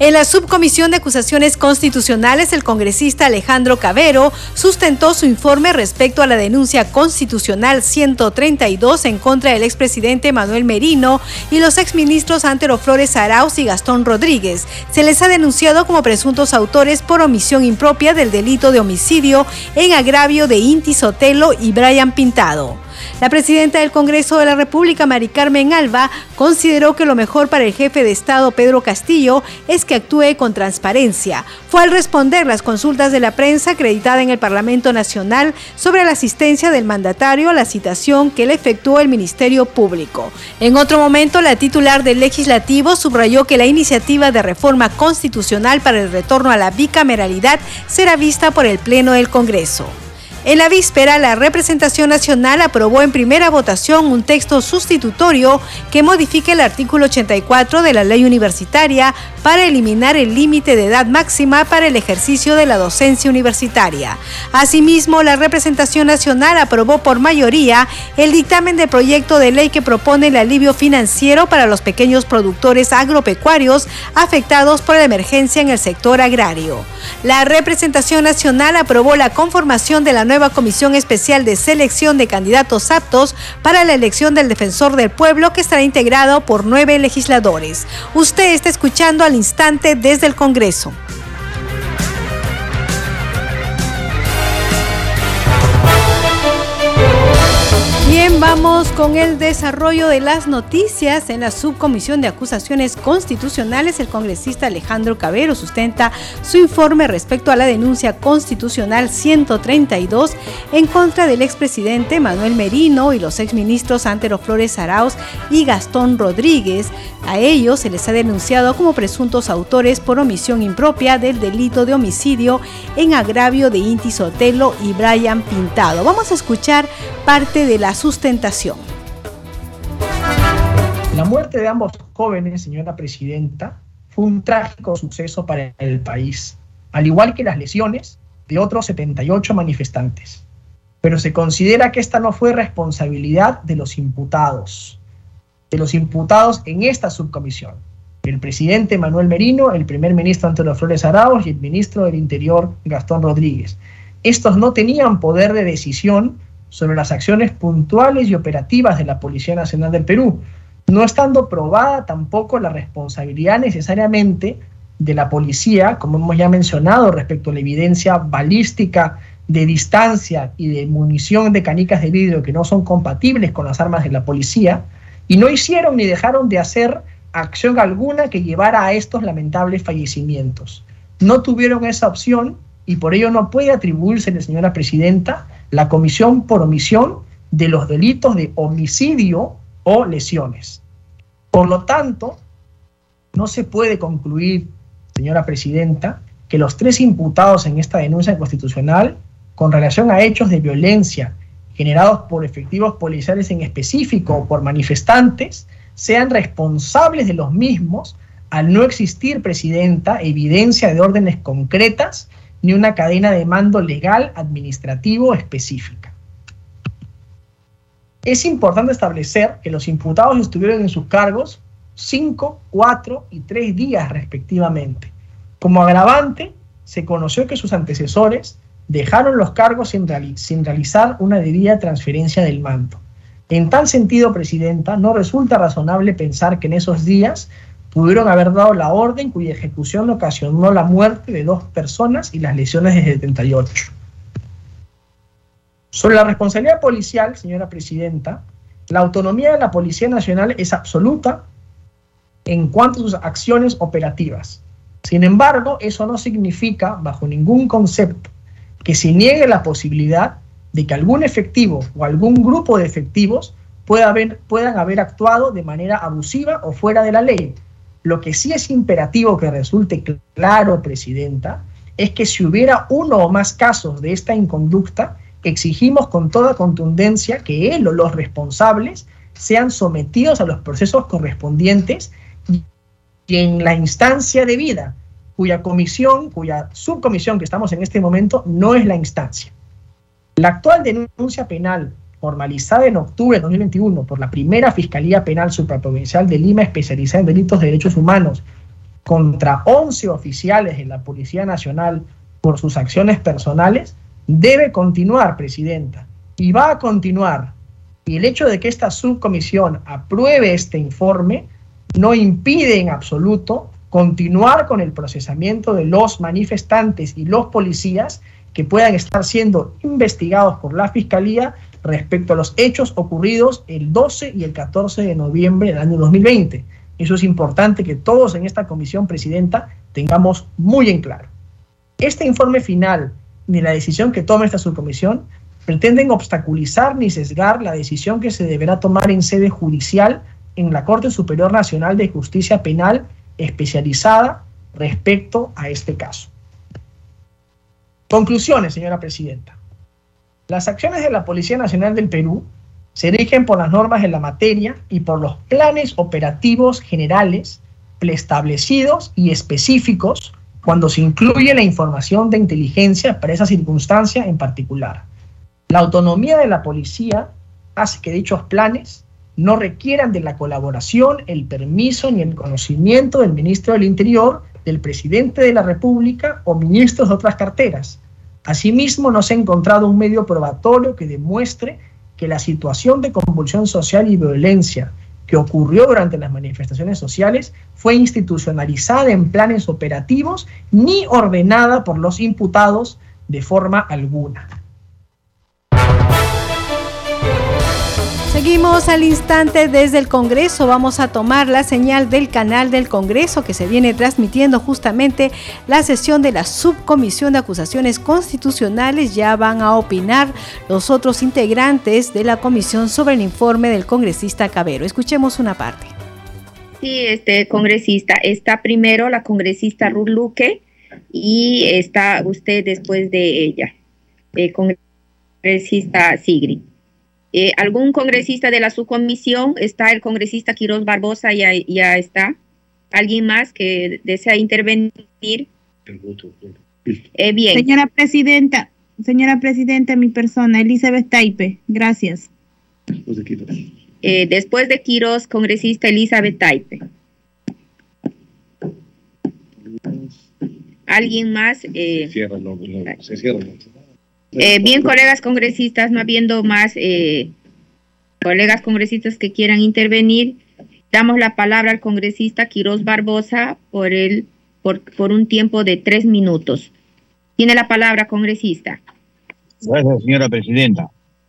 En la subcomisión de acusaciones constitucionales, el congresista Alejandro Cabero sustentó su informe respecto a la denuncia constitucional 132 en contra del expresidente Manuel Merino y los exministros Antero Flores Arauz y Gastón Rodríguez. Se les ha denunciado como presuntos autores por omisión impropia del delito de homicidio en agravio de Inti Sotelo y Brian Pintado. La presidenta del Congreso de la República, Mari Carmen Alba, consideró que lo mejor para el jefe de Estado, Pedro Castillo, es que actúe con transparencia. Fue al responder las consultas de la prensa acreditada en el Parlamento Nacional sobre la asistencia del mandatario a la citación que le efectuó el Ministerio Público. En otro momento, la titular del Legislativo subrayó que la iniciativa de reforma constitucional para el retorno a la bicameralidad será vista por el Pleno del Congreso. En la víspera, la representación nacional aprobó en primera votación un texto sustitutorio que modifique el artículo 84 de la ley universitaria para eliminar el límite de edad máxima para el ejercicio de la docencia universitaria. Asimismo, la representación nacional aprobó por mayoría el dictamen de proyecto de ley que propone el alivio financiero para los pequeños productores agropecuarios afectados por la emergencia en el sector agrario. La representación nacional aprobó la conformación de la nueva Comisión Especial de Selección de Candidatos Aptos para la elección del Defensor del Pueblo que estará integrado por nueve legisladores. Usted está escuchando al instante desde el Congreso. Vamos con el desarrollo de las noticias. En la subcomisión de acusaciones constitucionales, el congresista Alejandro Cabero sustenta su informe respecto a la denuncia constitucional 132 en contra del expresidente Manuel Merino y los exministros Antero Flores Arauz y Gastón Rodríguez. A ellos se les ha denunciado como presuntos autores por omisión impropia del delito de homicidio en agravio de Inti Sotelo y Brian Pintado. Vamos a escuchar parte de la La muerte de ambos jóvenes, señora presidenta, fue un trágico suceso para el país, al igual que las lesiones de otros 78 manifestantes. Pero se considera que esta no fue responsabilidad de los imputados, de los imputados en esta subcomisión. El presidente Manuel Merino, el primer ministro Antonio Flores Arauz y el ministro del Interior Gastón Rodríguez. Estos no tenían poder de decisión sobre las acciones puntuales y operativas de la Policía Nacional del Perú, no estando probada tampoco la responsabilidad necesariamente de la policía, como hemos ya mencionado, respecto a la evidencia balística de distancia y de munición de canicas de vidrio que no son compatibles con las armas de la policía, y no hicieron ni dejaron de hacer acción alguna que llevara a estos lamentables fallecimientos. No tuvieron esa opción y por ello no puede atribuirse, señora presidenta, la comisión por omisión de los delitos de homicidio o lesiones. Por lo tanto, no se puede concluir, señora presidenta, que los tres imputados en esta denuncia constitucional con relación a hechos de violencia generados por efectivos policiales en específico o por manifestantes sean responsables de los mismos al no existir, presidenta, evidencia de órdenes concretas ni una cadena de mando legal administrativo específica. Es importante establecer que los imputados estuvieron en sus cargos cinco, cuatro y tres días respectivamente. Como agravante, se conoció que sus antecesores dejaron los cargos sin, sin realizar una debida transferencia del mando. En tal sentido, Presidenta, no resulta razonable pensar que en esos días pudieron haber dado la orden cuya ejecución ocasionó la muerte de dos personas y las lesiones de 78. Sobre la responsabilidad policial, señora presidenta, la autonomía de la Policía Nacional es absoluta en cuanto a sus acciones operativas. Sin embargo, eso no significa, bajo ningún concepto, que se niegue la posibilidad de que algún efectivo o algún grupo de efectivos pueda haber, puedan haber actuado de manera abusiva o fuera de la ley, lo que sí es imperativo que resulte claro, Presidenta, es que si hubiera uno o más casos de esta inconducta, exigimos con toda contundencia que él o los responsables sean sometidos a los procesos correspondientes y en la instancia debida, cuya comisión, cuya subcomisión que estamos en este momento no es la instancia. La actual denuncia penal formalizada en octubre de 2021 por la primera Fiscalía Penal Supraprovincial de Lima especializada en delitos de derechos humanos contra 11 oficiales de la Policía Nacional por sus acciones personales debe continuar, Presidenta, y va a continuar. Y el hecho de que esta subcomisión apruebe este informe no impide en absoluto continuar con el procesamiento de los manifestantes y los policías que puedan estar siendo investigados por la Fiscalía respecto a los hechos ocurridos el 12 y el 14 de noviembre del año 2020. Eso es importante que todos en esta comisión, Presidenta, tengamos muy en claro. Este informe final ni la decisión que tome esta subcomisión pretenden obstaculizar ni sesgar la decisión que se deberá tomar en sede judicial en la Corte Superior Nacional de Justicia Penal especializada respecto a este caso. Conclusiones, señora Presidenta. Las acciones de la Policía Nacional del Perú se rigen por las normas de la materia y por los planes operativos generales preestablecidos y específicos cuando se incluye la información de inteligencia para esa circunstancia en particular. La autonomía de la policía hace que dichos planes no requieran de la colaboración, el permiso ni el conocimiento del ministro del Interior, del presidente de la República o ministros de otras carteras. Asimismo, no se ha encontrado un medio probatorio que demuestre que la situación de convulsión social y violencia que ocurrió durante las manifestaciones sociales fue institucionalizada en planes operativos ni ordenada por los imputados de forma alguna. Seguimos al instante desde el Congreso. Vamos a tomar la señal del canal del Congreso que se viene transmitiendo justamente la sesión de la Subcomisión de Acusaciones Constitucionales. Ya van a opinar los otros integrantes de la comisión sobre el informe del congresista Cabero. Escuchemos una parte. Sí, este congresista. Está primero la congresista Ruth Luque y está usted después de ella, el congresista Sigrid. Eh, ¿Algún congresista de la subcomisión? Está el congresista Quiroz Barbosa, ya, ya está. ¿Alguien más que desea intervenir? Eh, bien. Señora Presidenta, señora Presidenta, mi persona, Elizabeth Taipe, gracias. Eh, después de Quiroz, congresista Elizabeth Taipe. ¿Alguien más? Eh, se cierra, eh, bien, colegas congresistas, no habiendo más eh, colegas congresistas que quieran intervenir, damos la palabra al congresista Quiroz Barbosa por, el, por, por un tiempo de tres minutos. Tiene la palabra, congresista. Gracias, señora presidenta.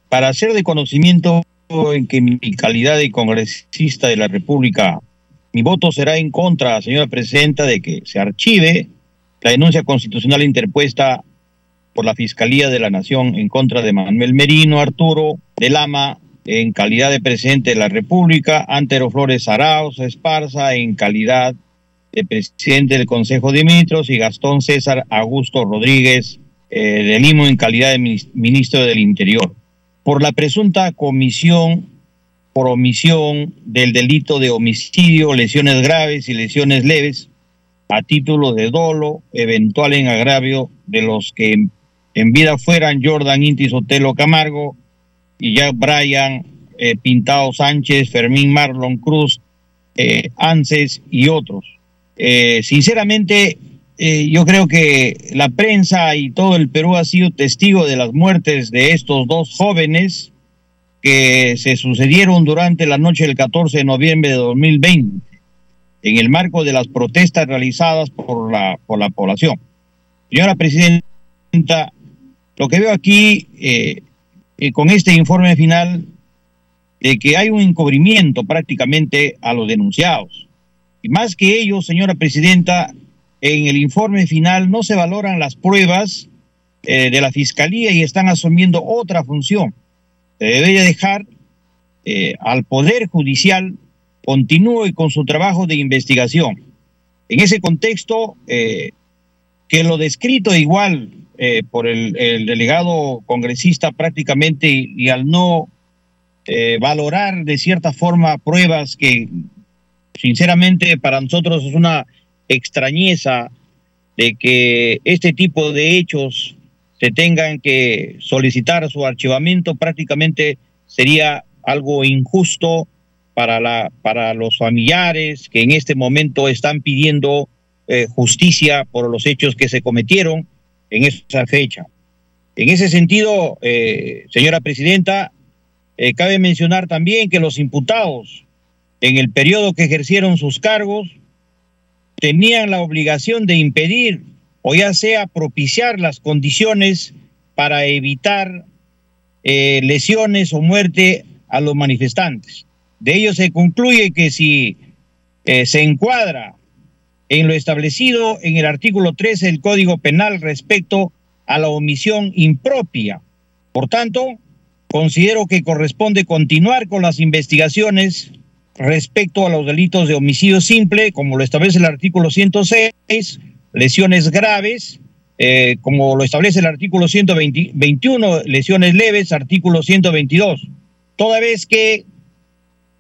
Para hacer de conocimiento en que mi calidad de congresista de la República, mi voto será en contra, señora presidenta, de que se archive la denuncia constitucional interpuesta por la Fiscalía de la Nación en contra de Manuel Merino Arturo de Lama en calidad de presidente de la República, Antero Flores Arauz Esparza en calidad de presidente del Consejo de Ministros y Gastón César Augusto Rodríguez eh, de Limo en calidad de ministro del Interior. Por la presunta comisión por omisión del delito de homicidio, lesiones graves y lesiones leves a título de dolo eventual en agravio de los que en vida fueran Jordan Inti Sotelo Camargo y Jack Bryan, eh, Pintado Sánchez, Fermín Marlon Cruz, eh, Anses y otros. Eh, sinceramente, yo creo que la prensa y todo el Perú ha sido testigo de las muertes de estos dos jóvenes que se sucedieron durante la noche del 14 de noviembre de 2020 en el marco de las protestas realizadas por la, por la población. Señora Presidenta, lo que veo aquí eh, eh, con este informe final de que hay un encubrimiento prácticamente a los denunciados. Y más que ello, señora presidenta, en el informe final no se valoran las pruebas eh, de la fiscalía y están asumiendo otra función. Se debería dejar al Poder Judicial continúe con su trabajo de investigación. En ese contexto, que lo descrito igual eh, por el, delegado congresista prácticamente y, al no eh, valorar de cierta forma pruebas que sinceramente para nosotros es una extrañeza de que este tipo de hechos se tengan que solicitar su archivamiento prácticamente sería algo injusto para, la, para los familiares que en este momento están pidiendo eh, justicia por los hechos que se cometieron en esa fecha. En ese sentido, eh, señora presidenta, eh, cabe mencionar también que los imputados en el periodo que ejercieron sus cargos tenían la obligación de impedir o ya sea propiciar las condiciones para evitar lesiones o muerte a los manifestantes. De ello se concluye que si se encuadra en lo establecido en el artículo 13 del Código Penal respecto a la omisión impropia. Por tanto, considero que corresponde continuar con las investigaciones respecto a los delitos de homicidio simple, como lo establece el artículo 106, lesiones graves, eh, como lo establece el artículo 121, lesiones leves, artículo 122. Toda vez que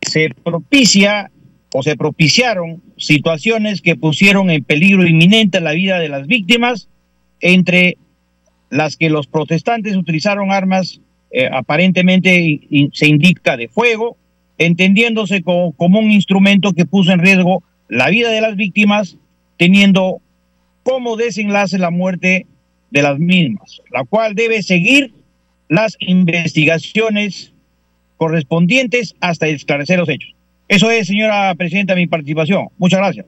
se propicia o se propiciaron situaciones que pusieron en peligro inminente la vida de las víctimas, entre las que los protestantes utilizaron armas eh, aparentemente se indica de fuego, entendiéndose como, como un instrumento que puso en riesgo la vida de las víctimas, teniendo como desenlace la muerte de las mismas, la cual debe seguir las investigaciones correspondientes hasta esclarecer los hechos. Eso es, señora presidenta, mi participación. Muchas gracias.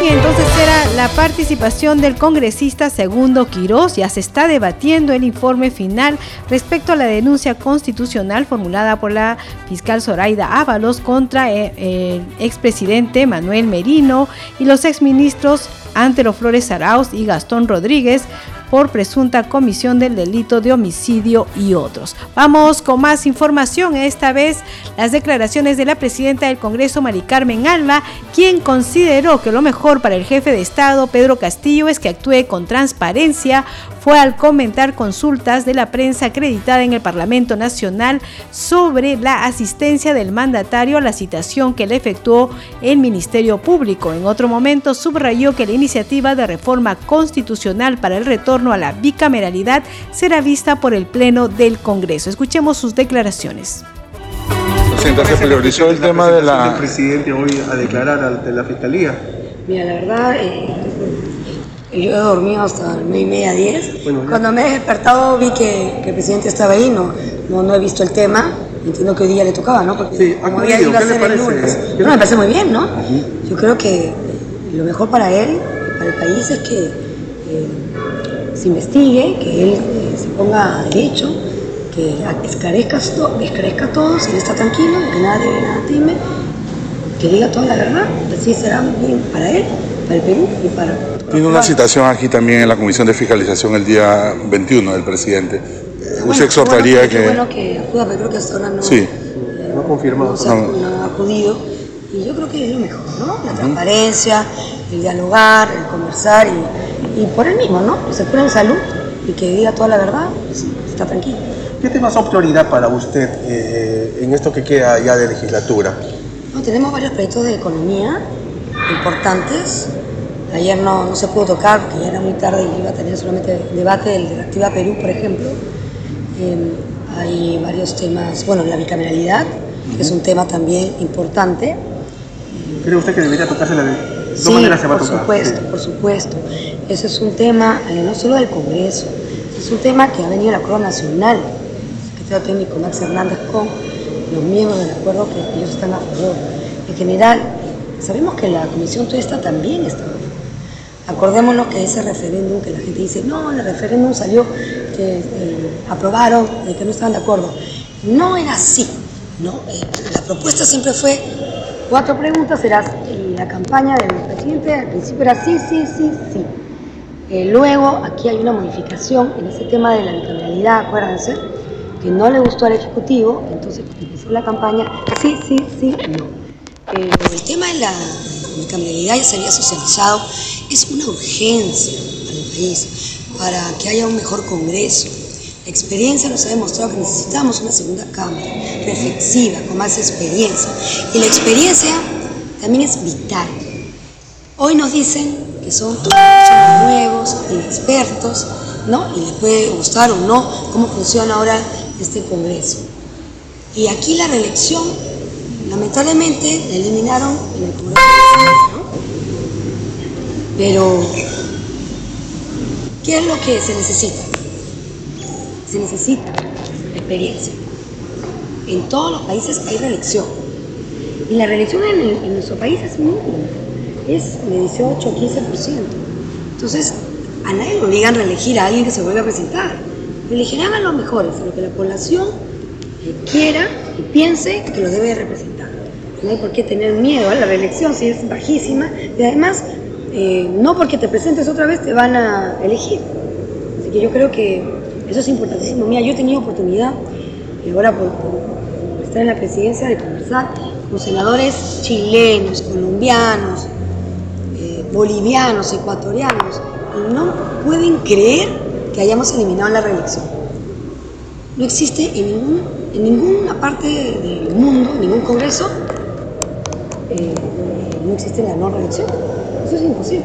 Y entonces era la participación del congresista Segundo Quirós. Ya se está debatiendo el informe final respecto a la denuncia constitucional formulada por la fiscal Zoraida Ábalos contra eh, el expresidente Manuel Merino y los exministros Antero Flores Arauz y Gastón Rodríguez por presunta comisión del delito de homicidio y otros. Vamos con más información, esta vez las declaraciones de la presidenta del Congreso, Mari Carmen Alba, quien consideró que lo mejor para el jefe de Estado, Pedro Castillo, es que actúe con transparencia, fue al comentar consultas de la prensa acreditada en el Parlamento Nacional sobre la asistencia del mandatario a la citación que le efectuó el Ministerio Público. En otro momento subrayó que la iniciativa de reforma constitucional para el retorno a la bicameralidad será vista por el Pleno del Congreso. Escuchemos sus declaraciones. se priorizó el tema de la... presidente hoy a declarar ante la Fiscalía? Mira, la verdad, eh, yo he dormido hasta nueve y media, diez. Cuando me he despertado vi que, el presidente estaba ahí, no, no, he visto el tema. Entiendo que hoy día le tocaba, ¿no? Porque sí, como iba a ser el lunes. No, me parece muy bien, ¿no? Yo creo que lo mejor para él, para el país, es que eh, se investigue, que él eh, se ponga a derecho, que esclarezca, esclarezca todo, si él está tranquilo, que nadie nada teme, que diga toda la verdad. Así será bien para él, para el Perú y para tiene una citación aquí también en la Comisión de Fiscalización el día 21 del presidente. Bueno, Usted exhortaría bueno, que... Bueno que acuda, pero creo que hasta ahora no, sí. no ha confirmado. No, ha acudido. Y yo creo que es lo mejor, ¿no? La transparencia, el dialogar, el conversar y, y por él mismo, ¿no? Que se cure en salud y que diga toda la verdad, pues, está tranquilo. ¿Qué temas son prioridad para usted eh, en esto que queda ya de legislatura? No, tenemos varios proyectos de economía importantes Ayer no, no se pudo tocar porque ya era muy tarde y iba a tener solamente debate del de Activa Perú, por ejemplo. Em, hay varios temas, bueno, la bicameralidad, que es un tema también importante. ¿Cree usted que debería tocarse la de sí, por supuesto, por supuesto. Ese es un tema eh, no solo del Congreso, es un tema que ha venido el Acuerdo Nacional, el secretario técnico Max Hernández con los miembros del acuerdo que ellos están a favor. En general, sabemos que la Comisión Tuesta también está Acordémonos que ese referéndum, que la gente dice, no, el referéndum salió que eh, aprobaron, de que no estaban de acuerdo. No era así, ¿no? Eh, la propuesta siempre fue cuatro preguntas, era la campaña del presidente, al principio era sí, sí, sí, sí. Eh, luego aquí hay una modificación en ese tema de la bicameralidad, acuérdense, que no le gustó al Ejecutivo, entonces empezó la campaña, sí, sí, sí, no. el tema de la bicameralidad ya se había socializado, es una urgencia para el país, para que haya un mejor Congreso. La experiencia nos ha demostrado que necesitamos una segunda Cámara, reflexiva, con más experiencia. Y la experiencia también es vital. Hoy nos dicen que son nuevos, inexpertos, ¿no? Y les puede gustar o no cómo funciona ahora este Congreso. Y aquí la reelección, lamentablemente, la eliminaron en el Congreso. ¿no? Pero, ¿qué es lo que se necesita? Se necesita experiencia. En todos los países hay reelección. Y la reelección en, nuestro país es mínima, es de 18 o 15%. Entonces, a nadie le obligan a reelegir a alguien que se vuelva a presentar. Elegirán a los mejores, a lo que la población quiera y piense que lo debe representar. No hay por qué tener miedo a la reelección si es bajísima y además eh, no porque te presentes otra vez te van a elegir. Así que yo creo que eso es importantísimo. Mira, yo he tenido oportunidad, y ahora por estar en la presidencia, de conversar con senadores chilenos, colombianos, eh, bolivianos, ecuatorianos, y no pueden creer que hayamos eliminado la reelección. No existe en, ningún, en ninguna parte del mundo, en ningún congreso, eh, no existe la no reelección. Eso es imposible.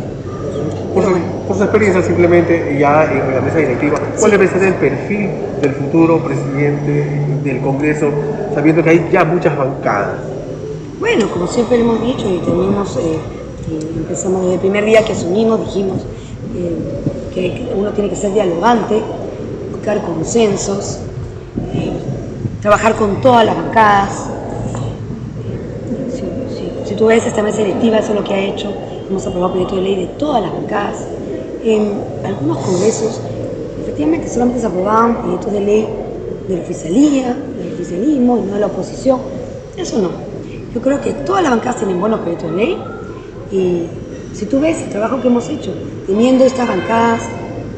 Por su, por su experiencia, simplemente ya en la mesa directiva, ¿cuál debe ser el perfil del futuro presidente del Congreso, sabiendo que hay ya muchas bancadas? Bueno, como siempre hemos dicho y tenemos, eh, empezamos desde el primer día que asumimos, dijimos eh, que, uno tiene que ser dialogante, buscar consensos, eh, trabajar con todas las bancadas. Si, tú ves esta mesa directiva, eso es lo que ha hecho. Hemos aprobado proyectos de ley de todas las bancadas. En algunos congresos, efectivamente, solamente se aprobaban proyectos de ley de la oficialía, del oficialismo y no de la oposición. Eso no. Yo creo que todas las bancadas tienen buenos proyectos de ley y si tú ves el trabajo que hemos hecho, teniendo estas bancadas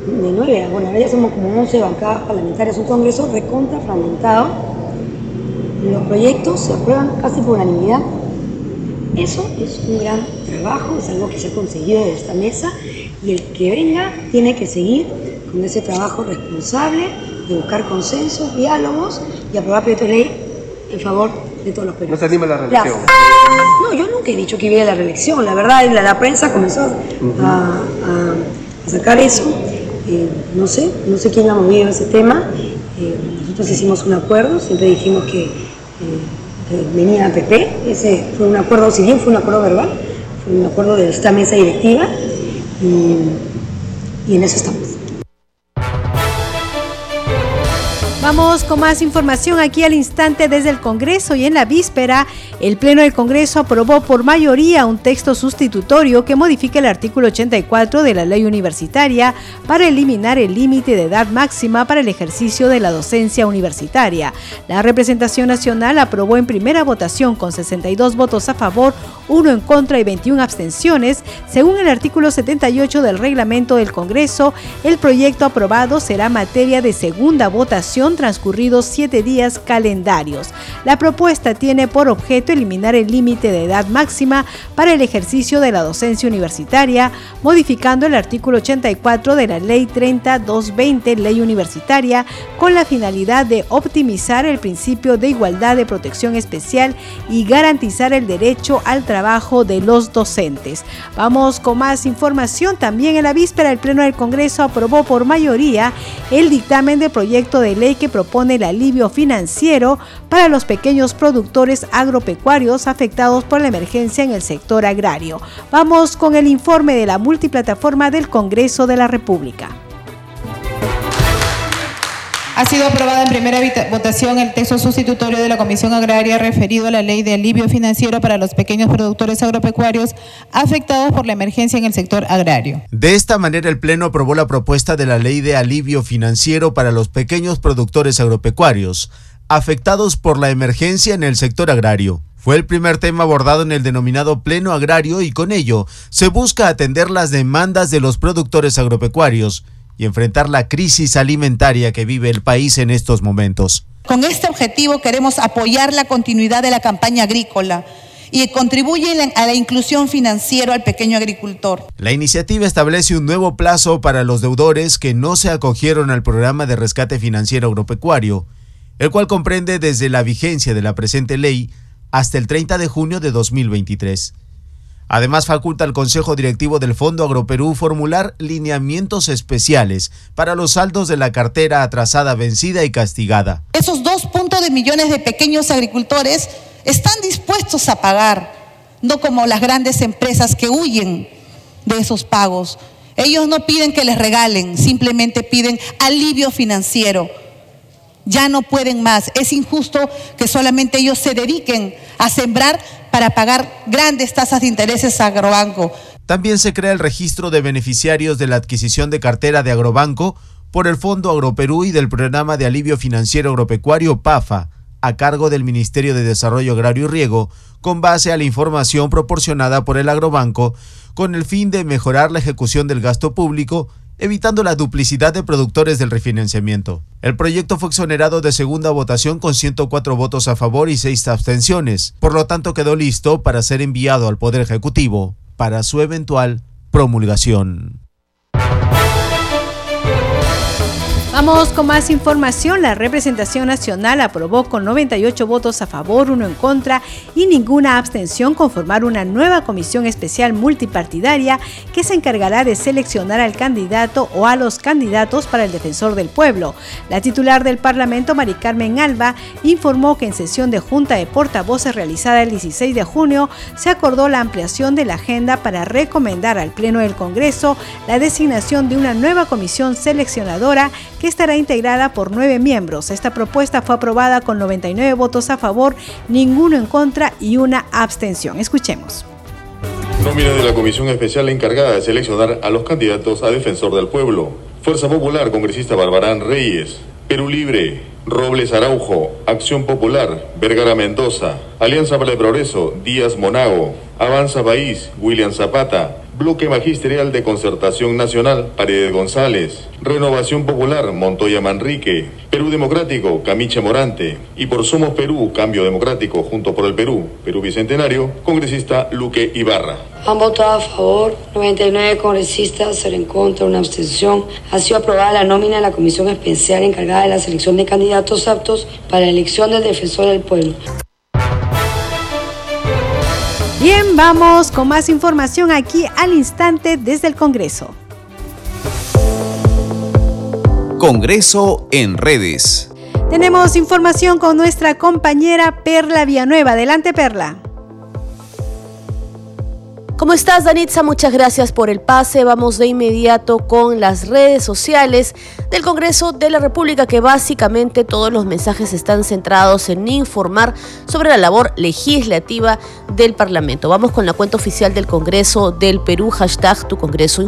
de nueve, bueno, ahora ya somos como 11 bancadas parlamentarias, un congreso recontra fragmentado, los proyectos se aprueban casi por unanimidad. Eso es un gran trabajo, es algo que se ha conseguido de esta mesa y el que venga tiene que seguir con ese trabajo responsable de buscar consensos, diálogos y aprobar proyectos de ley en favor de todos los ¿No peruanos. se anima la reelección? No, yo nunca he dicho que iba a la reelección. La verdad, la, la prensa comenzó a, a- a sacar eso. Eh, no sé, no sé quién ha movido ese tema. Eh, nosotros hicimos un acuerdo, siempre dijimos que, eh, venía a PP. Ese fue un acuerdo, si bien fue un acuerdo verbal, fue un acuerdo de esta mesa directiva y, y en eso estamos. Vamos con más información aquí al instante desde el Congreso y en la víspera el Pleno del Congreso aprobó por mayoría un texto sustitutorio que modifica el artículo 84 de la ley universitaria para eliminar el límite de edad máxima para el ejercicio de la docencia universitaria. La representación nacional aprobó en primera votación con 62 votos a favor, 1 en contra y 21 abstenciones. Según el artículo 78 del reglamento del Congreso, el proyecto aprobado será materia de segunda votación transcurridos siete días calendarios. La propuesta tiene por objeto eliminar el límite de edad máxima para el ejercicio de la docencia universitaria, modificando el artículo 84 de la Ley 30220, Ley Universitaria, con la finalidad de optimizar el principio de igualdad de protección especial y garantizar el derecho al trabajo de los docentes. Vamos con más información. También en la víspera el Pleno del Congreso aprobó por mayoría el dictamen de proyecto de ley que propone el alivio financiero para los pequeños productores agropecuarios afectados por la emergencia en el sector agrario. Vamos con el informe de la multiplataforma del Congreso de la República. Ha sido aprobada en primera votación el texto sustitutorio de la Comisión Agraria referido a la ley de alivio financiero para los pequeños productores agropecuarios afectados por la emergencia en el sector agrario. De esta manera, el Pleno aprobó la propuesta de la Ley de Alivio Financiero para los pequeños productores agropecuarios afectados por la emergencia en el sector agrario. Fue el primer tema abordado en el denominado Pleno Agrario y con ello se busca atender las demandas de los productores agropecuarios y enfrentar la crisis alimentaria que vive el país en estos momentos. Con este objetivo queremos apoyar la continuidad de la campaña agrícola y contribuyen a la inclusión financiera al pequeño agricultor. La iniciativa establece un nuevo plazo para los deudores que no se acogieron al programa de rescate financiero agropecuario, el cual comprende desde la vigencia de la presente ley hasta el 30 de junio de 2023. Además, faculta al Consejo Directivo del Fondo Agroperú formular lineamientos especiales para los saldos de la cartera atrasada, vencida y castigada. Esos dos puntos de millones de pequeños agricultores están dispuestos a pagar, no como las grandes empresas que huyen de esos pagos. Ellos no piden que les regalen, simplemente piden alivio financiero. Ya no pueden más. Es injusto que solamente ellos se dediquen a sembrar para pagar grandes tasas de intereses a Agrobanco. También se crea el registro de beneficiarios de la adquisición de cartera de Agrobanco por el Fondo Agroperú y del Programa de Alivio Financiero Agropecuario PAFA, a cargo del Ministerio de Desarrollo Agrario y Riego, con base a la información proporcionada por el Agrobanco, con el fin de mejorar la ejecución del gasto público, evitando la duplicidad de productores del refinanciamiento. El proyecto fue exonerado de segunda votación con 104 votos a favor y 6 abstenciones, por lo tanto quedó listo para ser enviado al Poder Ejecutivo para su eventual promulgación. Vamos con más información. La representación nacional aprobó con 98 votos a favor, uno en contra y ninguna abstención conformar una nueva comisión especial multipartidaria que se encargará de seleccionar al candidato o a los candidatos para el defensor del pueblo. La titular del Parlamento, Mari Carmen Alba, informó que en sesión de Junta de Portavoces realizada el 16 de junio se acordó la ampliación de la agenda para recomendar al Pleno del Congreso la designación de una nueva comisión seleccionadora que estará integrada por nueve miembros. Esta propuesta fue aprobada con 99 votos a favor, ninguno en contra y una abstención. Escuchemos. Nómina de la comisión especial encargada de seleccionar a los candidatos a defensor del pueblo. Fuerza Popular, congresista Barbarán Reyes. Perú Libre, Robles Araujo, Acción Popular, Vergara Mendoza, Alianza para el Progreso, Díaz Monago, Avanza País, William Zapata, Bloque Magisterial de Concertación Nacional, Paredes González, Renovación Popular, Montoya Manrique, Perú Democrático, Camiche Morante, y por Somos Perú, Cambio Democrático, junto por el Perú, Perú Bicentenario, congresista Luque Ibarra. Han votado a favor 99 congresistas, en contra, una abstención. Ha sido aprobada la nómina de la Comisión Especial encargada de la selección de candidatos aptos para la elección del defensor del pueblo. Bien, vamos con más información aquí al instante desde el Congreso. Congreso en redes. Tenemos información con nuestra compañera Perla Villanueva. Adelante, Perla. ¿Cómo estás, Danitza? Muchas gracias por el pase. Vamos de inmediato con las redes sociales del Congreso de la República, que básicamente todos los mensajes están centrados en informar sobre la labor legislativa del Parlamento. Vamos con la cuenta oficial del Congreso del Perú, hashtag Tu Congreso.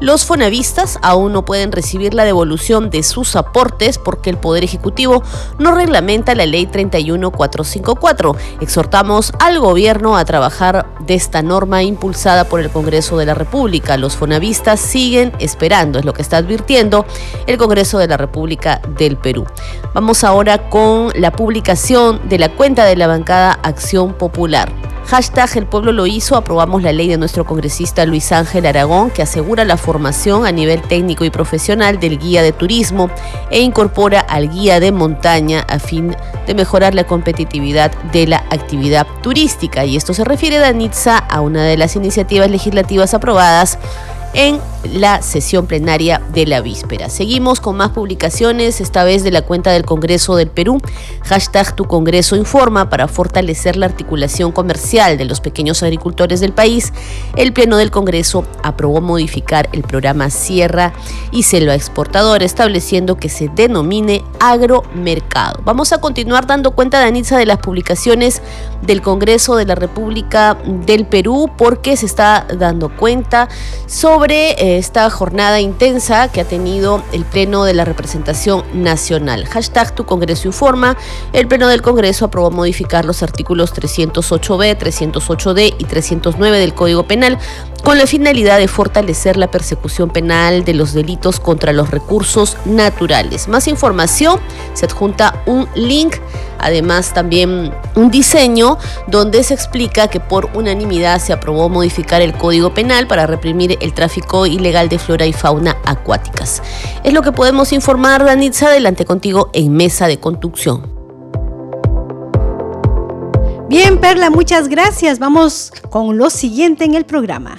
Los fonavistas aún no pueden recibir la devolución de sus aportes porque el Poder Ejecutivo no reglamenta la Ley 31454. Exhortamos al gobierno a trabajar de esta norma impulsada por el Congreso de la República. Los fonavistas siguen esperando, es lo que está advirtiendo el Congreso de la República del Perú. Vamos ahora con la publicación de la cuenta de la bancada Acción Popular. Hashtag El pueblo lo hizo, aprobamos la ley de nuestro congresista Luis Ángel Aragón que asegura la formación a nivel técnico y profesional del guía de turismo e incorpora al guía de montaña a fin de mejorar la competitividad de la actividad turística. Y esto se refiere, Danitza, a una de las iniciativas legislativas aprobadas en la sesión plenaria de la víspera. Seguimos con más publicaciones, esta vez de la cuenta del Congreso del Perú, hashtag Tu Congreso Informa, para fortalecer la articulación comercial de los pequeños agricultores del país. El Pleno del Congreso aprobó modificar el programa Sierra y Selva Exportador, estableciendo que se denomine agromercado. Vamos a continuar dando cuenta, Danitza, de las publicaciones del Congreso de la República del Perú, porque se está dando cuenta sobre eh, esta jornada intensa que ha tenido el Pleno de la Representación Nacional. Hashtag Tu Congreso Informa. El Pleno del Congreso aprobó modificar los artículos 308b, 308d y 309 del Código Penal con la finalidad de fortalecer la persecución penal de los delitos contra los recursos naturales. Más información, se adjunta un link, además también un diseño donde se explica que por unanimidad se aprobó modificar el Código Penal para reprimir el tráfico ilegal de flora y fauna acuáticas. Es lo que podemos informar, Danitza, adelante contigo en Mesa de Conducción. Bien, Perla, muchas gracias. Vamos con lo siguiente en el programa.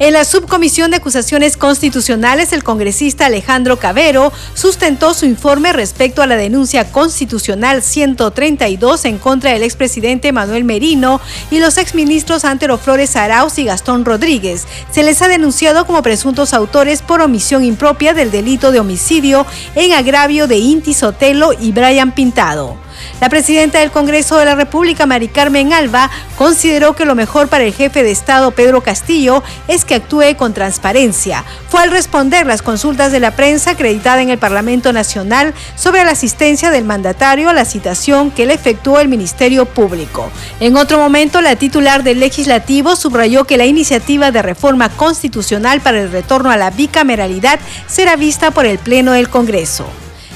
En la Subcomisión de Acusaciones Constitucionales, el congresista Alejandro Cabero sustentó su informe respecto a la denuncia constitucional 132 en contra del expresidente Manuel Merino y los exministros Antero Flores Arauz y Gastón Rodríguez. Se les ha denunciado como presuntos autores por omisión impropia del delito de homicidio en agravio de Inti Sotelo y Brian Pintado. La presidenta del Congreso de la República, Mari Carmen Alba, consideró que lo mejor para el jefe de Estado, Pedro Castillo, es que actúe con transparencia. Fue al responder las consultas de la prensa acreditada en el Parlamento Nacional sobre la asistencia del mandatario a la citación que le efectuó el Ministerio Público. En otro momento, la titular del Legislativo subrayó que la iniciativa de reforma constitucional para el retorno a la bicameralidad será vista por el Pleno del Congreso.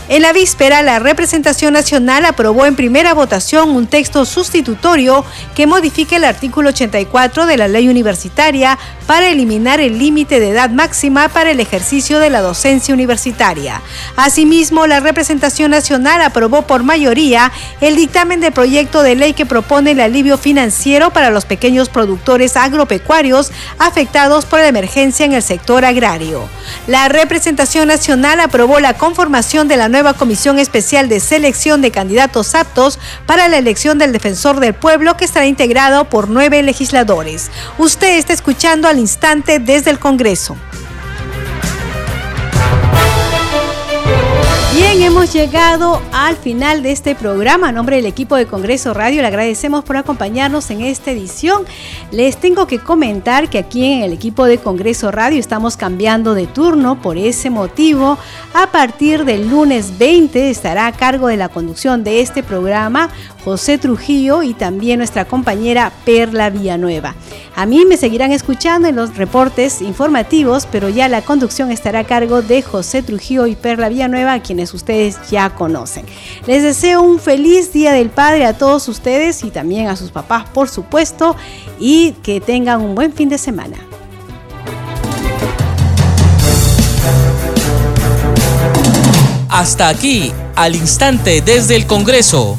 En la víspera, la representación nacional aprobó en primera votación un texto sustitutorio que modifique el artículo 84 de la ley universitaria para eliminar el límite de edad máxima para el ejercicio de la docencia universitaria. Asimismo, la representación nacional aprobó por mayoría el dictamen de proyecto de ley que propone el alivio financiero para los pequeños productores agropecuarios afectados por la emergencia en el sector agrario. La representación nacional aprobó la conformación de la nueva Comisión Especial de Selección de Candidatos Aptos para la elección del Defensor del Pueblo que estará integrado por nueve legisladores. Usted está escuchando al instante desde el Congreso. Bien, hemos llegado al final de este programa. A nombre del equipo de Congreso Radio, le agradecemos por acompañarnos en esta edición. Les tengo que comentar que aquí en el equipo de Congreso Radio estamos cambiando de turno. Por ese motivo, a partir del lunes 20 estará a cargo de la conducción de este programa José Trujillo y también nuestra compañera Perla Villanueva. A mí me seguirán escuchando en los reportes informativos, pero ya la conducción estará a cargo de José Trujillo y Perla Villanueva, quienes ustedes ya conocen. Les deseo un feliz Día del Padre a todos ustedes y también a sus papás, por supuesto, y que tengan un buen fin de semana. Hasta aquí, al instante desde el Congreso